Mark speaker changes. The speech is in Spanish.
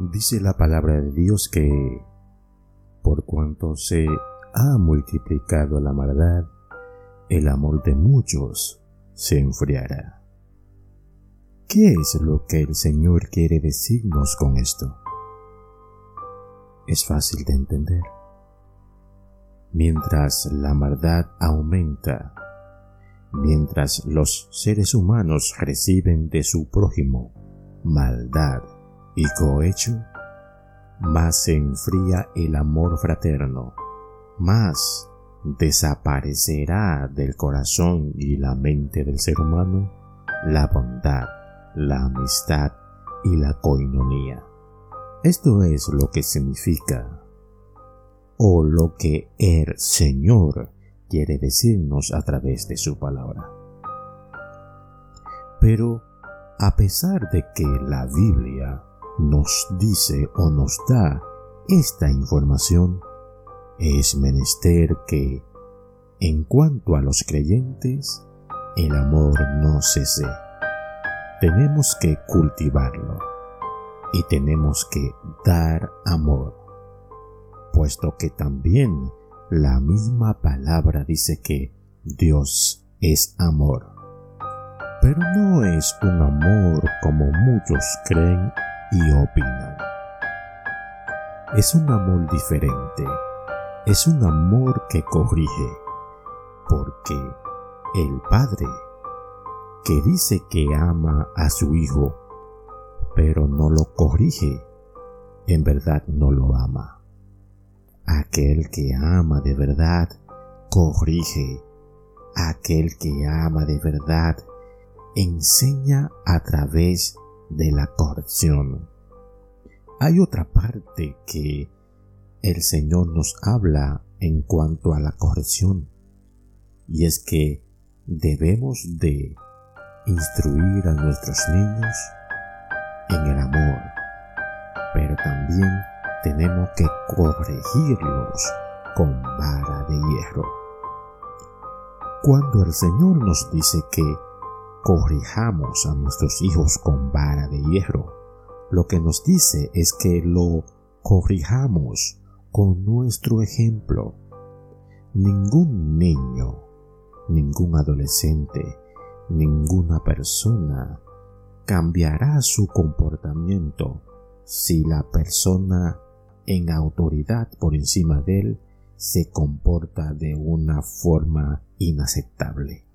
Speaker 1: Dice la palabra de Dios que por cuanto se ha multiplicado la maldad, el amor de muchos se enfriará. ¿Qué es lo que el Señor quiere decirnos con esto? Es fácil de entender. Mientras la maldad aumenta, mientras los seres humanos reciben de su prójimo maldad y cohecho, más se enfría el amor fraterno, más desaparecerá del corazón y la mente del ser humano la bondad, la amistad y la coinonía. Esto es lo que significa o lo que el Señor quiere decirnos a través de su palabra. Pero a pesar de que la Biblia nos dice o nos da esta información, es menester que, en cuanto a los creyentes, el amor no cese. Tenemos que cultivarlo y tenemos que dar amor, puesto que también la misma palabra dice que Dios es amor. Pero no es un amor como muchos creen y opinan. Es un amor diferente, es un amor que corrige, porque el Padre, que dice que ama a su Hijo, pero no lo corrige, en verdad no lo ama. Aquel que ama de verdad, corrige. Aquel que ama de verdad, enseña a través de la corrección. Hay otra parte que el Señor nos habla en cuanto a la corrección y es que debemos de instruir a nuestros niños en el amor, pero también tenemos que corregirlos con vara de hierro. Cuando el Señor nos dice que corrijamos a nuestros hijos con vara de hierro. Lo que nos dice es que lo corrijamos con nuestro ejemplo. Ningún niño, ningún adolescente, ninguna persona cambiará su comportamiento si la persona en autoridad por encima de él se comporta de una forma inaceptable.